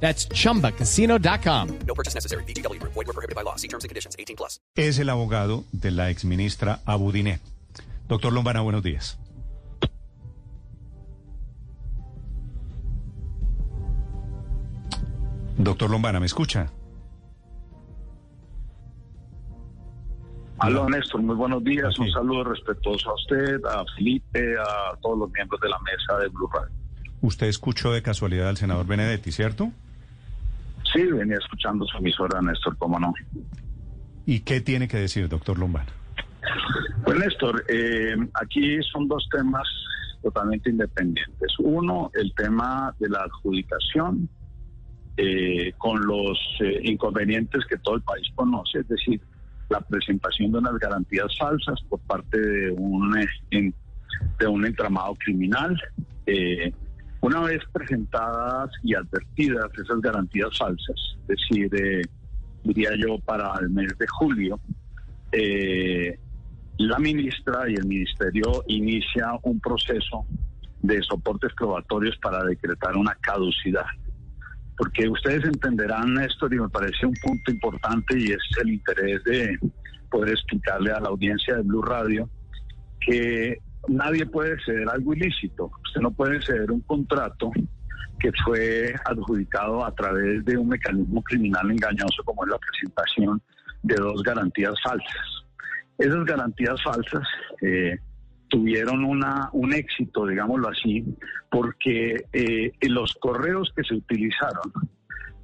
That's chumbacasino.com. No purchase necessary. BGW. Void were prohibited by law. See terms and conditions. 18 plus. Es el abogado de la exministra Abudiné. Doctor Lombana, buenos días. Doctor Lombana, ¿me escucha? Aló, Néstor, muy buenos días. Sí. Un saludo respetuoso a usted, a Felipe, a todos los miembros de la mesa de Blue Radio. Usted escuchó de casualidad al senador Benedetti, ¿cierto? Sí, venía escuchando su emisora, Néstor, cómo no. ¿Y qué tiene que decir, doctor Lombana? Pues, Néstor, eh, aquí son dos temas totalmente independientes. Uno, el tema de la adjudicación eh, con los eh, inconvenientes que todo el país conoce, es decir, la presentación de unas garantías falsas por parte de un, eh, en- de un entramado criminal. Eh, una vez presentadas y advertidas esas garantías falsas, es decir, eh, diría yo para el mes de julio, eh, la ministra y el ministerio inicia un proceso de soportes probatorios para decretar una caducidad. Porque ustedes entenderán, Néstor, y me parece un punto importante y es el interés de poder explicarle a la audiencia de Blue Radio que nadie puede ceder algo ilícito. Usted no puede ceder un contrato que fue adjudicado a través de un mecanismo criminal engañoso como es la presentación de dos garantías falsas. Esas garantías falsas eh, tuvieron una, un éxito, digámoslo así, porque eh, los correos que se utilizaron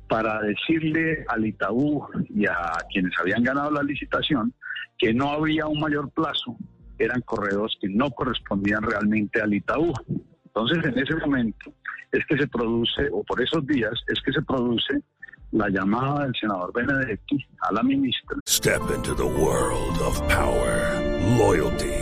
para decirle al Itaú y a quienes habían ganado la licitación que no habría un mayor plazo, eran correos que no correspondían realmente al Itaú. Entonces, en ese momento es que se produce, o por esos días, es que se produce la llamada del senador Benedetti a la ministra Step into the world of power, loyalty,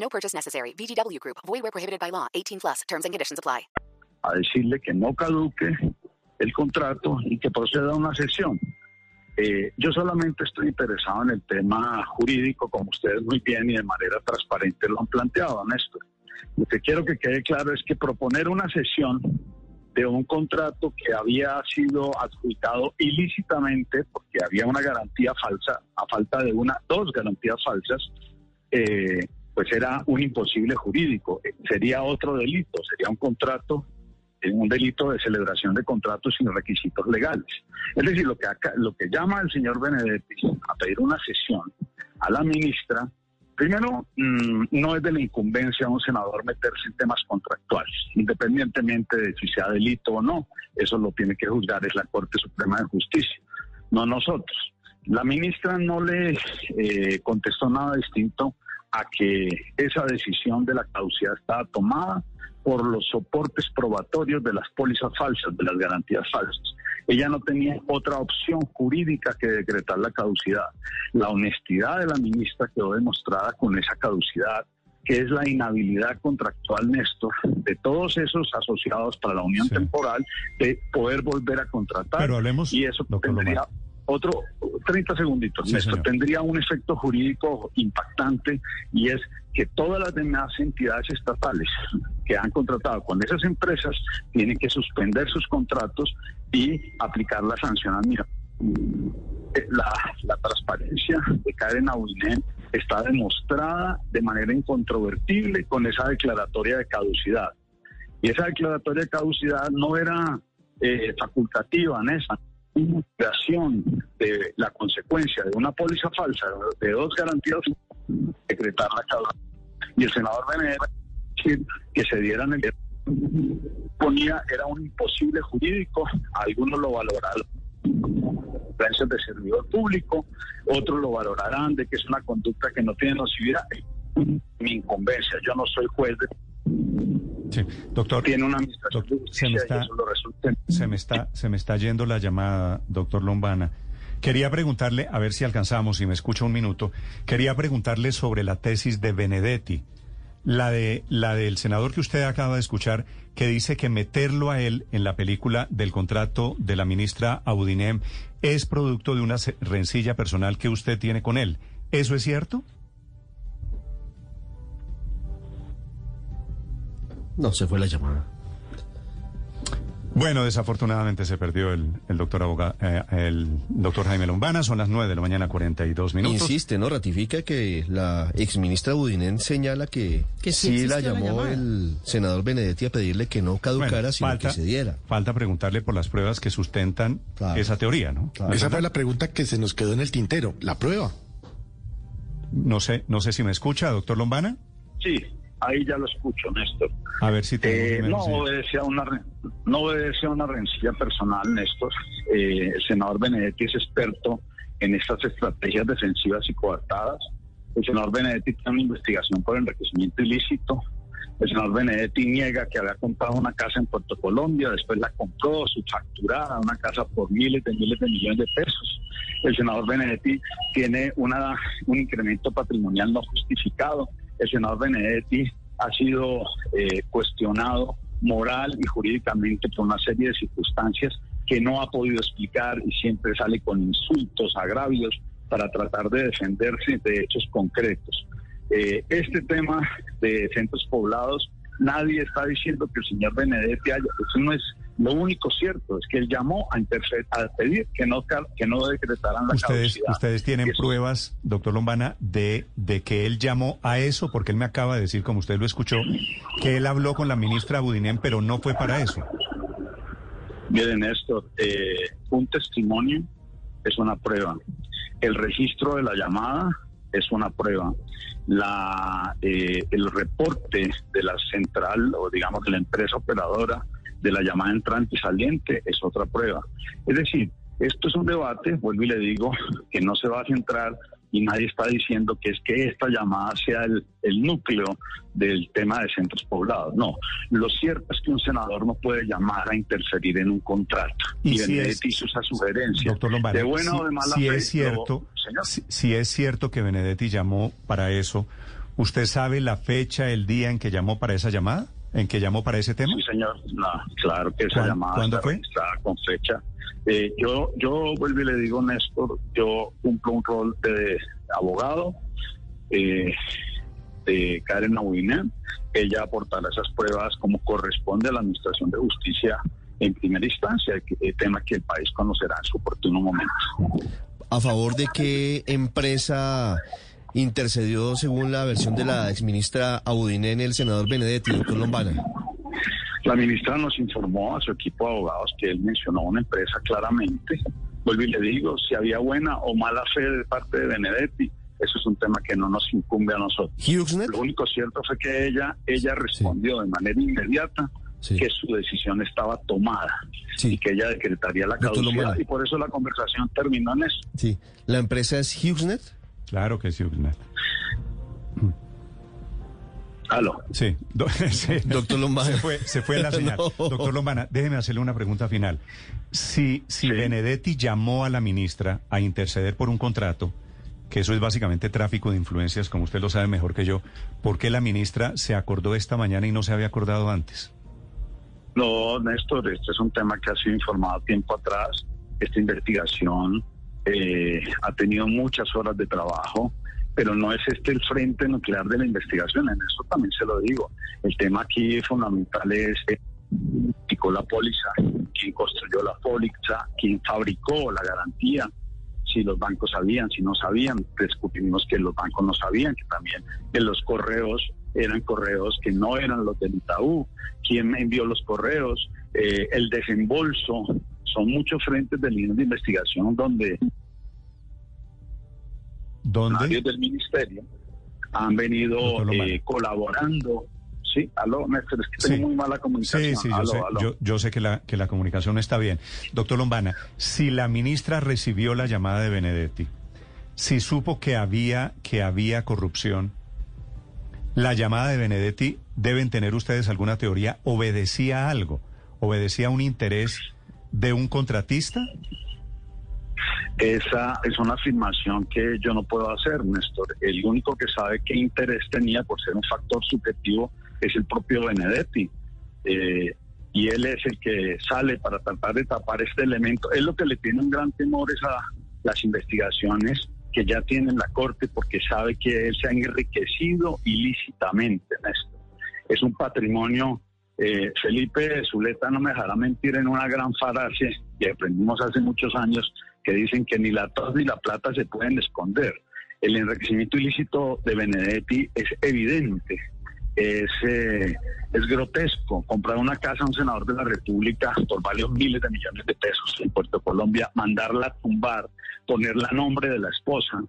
No purchase necessary. VGW Group. Void where prohibited by law. 18 plus. Terms and conditions apply. a decirle que no caduque el contrato y que proceda a una sesión. Eh, yo solamente estoy interesado en el tema jurídico, como ustedes muy bien y de manera transparente lo han planteado, Néstor. Lo que quiero que quede claro es que proponer una sesión de un contrato que había sido adjudicado ilícitamente porque había una garantía falsa, a falta de una, dos garantías falsas, eh, pues era un imposible jurídico. Eh, Sería otro delito, sería un contrato, eh, un delito de celebración de contratos sin requisitos legales. Es decir, lo que, acá, lo que llama el señor Benedetti a pedir una sesión a la ministra, primero, mm, no es de la incumbencia a un senador meterse en temas contractuales, independientemente de si sea delito o no. Eso lo tiene que juzgar es la Corte Suprema de Justicia, no nosotros. La ministra no le eh, contestó nada distinto a que esa decisión de la caducidad estaba tomada por los soportes probatorios de las pólizas falsas, de las garantías falsas. Ella no tenía otra opción jurídica que decretar la caducidad. La honestidad de la ministra quedó demostrada con esa caducidad, que es la inhabilidad contractual, Néstor, de todos esos asociados para la unión Sí. temporal de poder volver a contratar. Pero hablemos, y eso tendría. Otro 30 segunditos, Sí, Néstor, tendría un efecto jurídico impactante y es que todas las demás entidades estatales que han contratado con esas empresas tienen que suspender sus contratos y aplicar la sanción. Eh, La, la transparencia de Karen Abuinen está demostrada de manera incontrovertible con esa declaratoria de caducidad. Y esa declaratoria de caducidad no era eh, facultativa, Néstor creación de la consecuencia de una póliza falsa de dos garantías decretar la caducidad. Y el senador Benedetti que se dieran el ponía era un imposible jurídico, algunos lo valoraron precios de servidor público, otros lo valorarán de que es una conducta que no tiene nocividad. Mi incumbencia, yo no soy juez de Sí, doctor. tiene una se me está-. Se me está, se me está yendo la llamada, doctor Lombana. Quería preguntarle, a ver si alcanzamos, si me escucha un minuto, quería preguntarle sobre la tesis de Benedetti, la de la del senador que usted acaba de escuchar, que dice que meterlo a él en la película del contrato de la ministra Abudinem es producto de una rencilla personal que usted tiene con él. ¿Eso es cierto? No, se fue la llamada. Bueno, desafortunadamente se perdió el, el doctor aboga- eh, el doctor Jaime Lombana. Son las nueve de la mañana, 42 minutos. Insiste, ¿no? Ratifica que la exministra Budinen señala que, Que sí sí la llamó el senador Benedetti a pedirle que no caducara, Bueno, sino falta- que se diera. Falta preguntarle por las pruebas que sustentan Claro. esa teoría, ¿no? Claro. Esa fue la pregunta que se nos quedó en el tintero, la prueba. No sé, no sé si me escucha, doctor Lombana. Sí, ahí ya lo escucho, Néstor. A ver si Eh, tenemos... no, obedece a una, no obedece a una rencilla personal, Néstor. Eh, el senador Benedetti es experto en estas estrategias defensivas y coartadas. El senador Benedetti tiene una investigación por enriquecimiento ilícito. El senador Benedetti niega que había comprado una casa en Puerto Colombia, después la compró subfacturada, una casa por miles de miles de millones de pesos. El senador Benedetti tiene una, un incremento patrimonial no justificado. El senador Benedetti ha sido eh, cuestionado moral y jurídicamente por una serie de circunstancias que no ha podido explicar y siempre sale con insultos, agravios para tratar de defenderse de hechos concretos. Eh, este tema de centros poblados, nadie está diciendo que el señor Benedetti haya, eso no es lo único cierto, es que él llamó a, a pedir que no, que no decretaran la Ustedes, caducidad. ustedes tienen Eso- pruebas, doctor Lombana, de, de que él llamó a eso, porque él me acaba de decir, como usted lo escuchó, que él habló con la ministra Budinem, pero no fue para eso. Miren, Néstor, eh, un testimonio es una prueba. El registro de la llamada es una prueba. La, eh, el reporte de la central o digamos de la empresa operadora de la llamada entrante y saliente es otra prueba. Es decir, esto es un debate, vuelvo y le digo, que no se va a centrar y nadie está diciendo que es que esta llamada sea el, el núcleo del tema de centros poblados. No, lo cierto es que un senador no puede llamar a interferir en un contrato. Y Y, si Benedetti es- hizo esa sugerencia. Doctor Lombana, de buena si, o de mala si fe. es cierto, lo- señor. si, si es cierto que Benedetti llamó para eso, ¿usted sabe la fecha, el día en que llamó para esa llamada? ¿En que llamó para ese tema? Sí, señor. No, claro que esa ¿Cuán- llamada cuándo está fue? registrada con fecha. Eh, yo, yo vuelvo y le digo, Néstor, yo cumplo un rol de abogado eh, de Karen Abuinen. Ella aportará esas pruebas como corresponde a la Administración de Justicia en primera instancia, eh, tema que el país conocerá en su oportuno momento. ¿A favor de qué empresa intercedió, según la versión de la exministra Abudinen, el senador Benedetti, doctor Lombana? La ministra nos informó a su equipo de abogados que él mencionó una empresa claramente. Vuelvo y le digo, si había buena o mala fe de parte de Benedetti, eso es un tema que no nos incumbe a nosotros. ¿HughesNet? Lo único cierto fue que ella, ella respondió de manera inmediata Sí. que su decisión estaba tomada Sí. y que ella decretaría la caducidad y por eso la conversación terminó en eso. Sí. ¿La empresa es HughesNet? Claro que sí. Ugnet. Aló. Sí. Do- sí. Doctor Lombana. Se fue, se fue la señal. No. Doctor Lombana, déjeme hacerle una pregunta final. Si, si Sí. Benedetti llamó a la ministra a interceder por un contrato, que eso es básicamente tráfico de influencias, como usted lo sabe mejor que yo, ¿por qué la ministra se acordó esta mañana y no se había acordado antes? No, Néstor, este es un tema que ha sido informado tiempo atrás. Esta investigación eh, ha tenido muchas horas de trabajo, pero no es este el frente nuclear de la investigación. En eso también se lo digo. El tema aquí fundamental es eh, la póliza, quién construyó la póliza, quién fabricó la garantía, si los bancos sabían, si no sabían. Descubrimos que los bancos no sabían, que también que los correos eran correos que no eran los del Itaú, quién envió los correos, eh, el desembolso. Son muchos frentes de líneas de investigación donde ¿Dónde? del ministerio han venido eh, colaborando. Sí, aló, Néstor, es que tengo muy mala comunicación. Sí, sí, yo Aló, sé, aló. yo, yo sé que, la, que la comunicación está bien. Doctor Lombana, si la ministra recibió la llamada de Benedetti, si supo que había, que había corrupción, la llamada de Benedetti, deben tener ustedes alguna teoría, ¿obedecía a algo? ¿Obedecía a un interés de un contratista? Esa es una afirmación que yo no puedo hacer, Néstor. El único que sabe qué interés tenía por ser un factor subjetivo es el propio Benedetti. Eh, y él es el que sale para tratar de tapar este elemento. Es lo que le tiene un gran temor es a las investigaciones que ya tiene la Corte porque sabe que él se ha enriquecido ilícitamente, Néstor. Es un patrimonio eh, Felipe Zuleta no me dejará mentir en una gran falacia que aprendimos hace muchos años que dicen que ni la tos ni la plata se pueden esconder. El enriquecimiento ilícito de Benedetti es evidente, es, eh, es grotesco. Comprar una casa a un senador de la República por varios miles de millones de pesos en Puerto Colombia, mandarla a tumbar, ponerla a nombre de la esposa,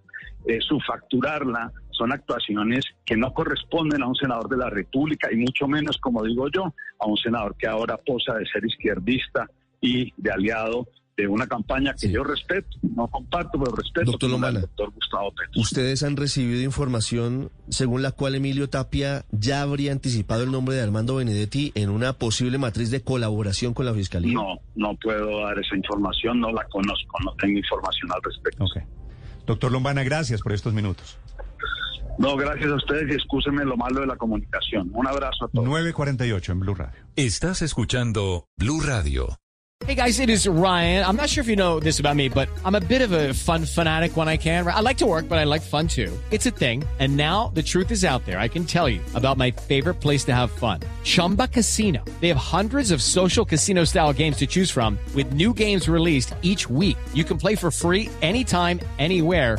eh, subfacturarla, son actuaciones que no corresponden a un senador de la República y mucho menos, como digo yo, a un senador que ahora posa de ser izquierdista y de aliado de una campaña que Sí. yo respeto, no comparto, pero respeto, Doctor Lombana. doctor Gustavo Petro. Ustedes han recibido información según la cual Emilio Tapia ya habría anticipado el nombre de Armando Benedetti en una posible matriz de colaboración con la Fiscalía. No, no puedo dar esa información, no la conozco, no tengo información al respecto. Ok. Doctor Lombana, gracias por estos minutos. No, gracias a ustedes y excúsenme lo malo de la comunicación. Un abrazo a todos. 948 en Blue Radio. Estás escuchando Blue Radio. Hey guys, it is Ryan. I'm not sure if you know this about me, but I'm a bit of a fun fanatic when I can. I like to work, but I like fun too. It's a thing. And now the truth is out there. I can tell you about my favorite place to have fun. Chumba Casino. They have hundreds of social casino style games to choose from with new games released each week. You can play for free anytime, anywhere.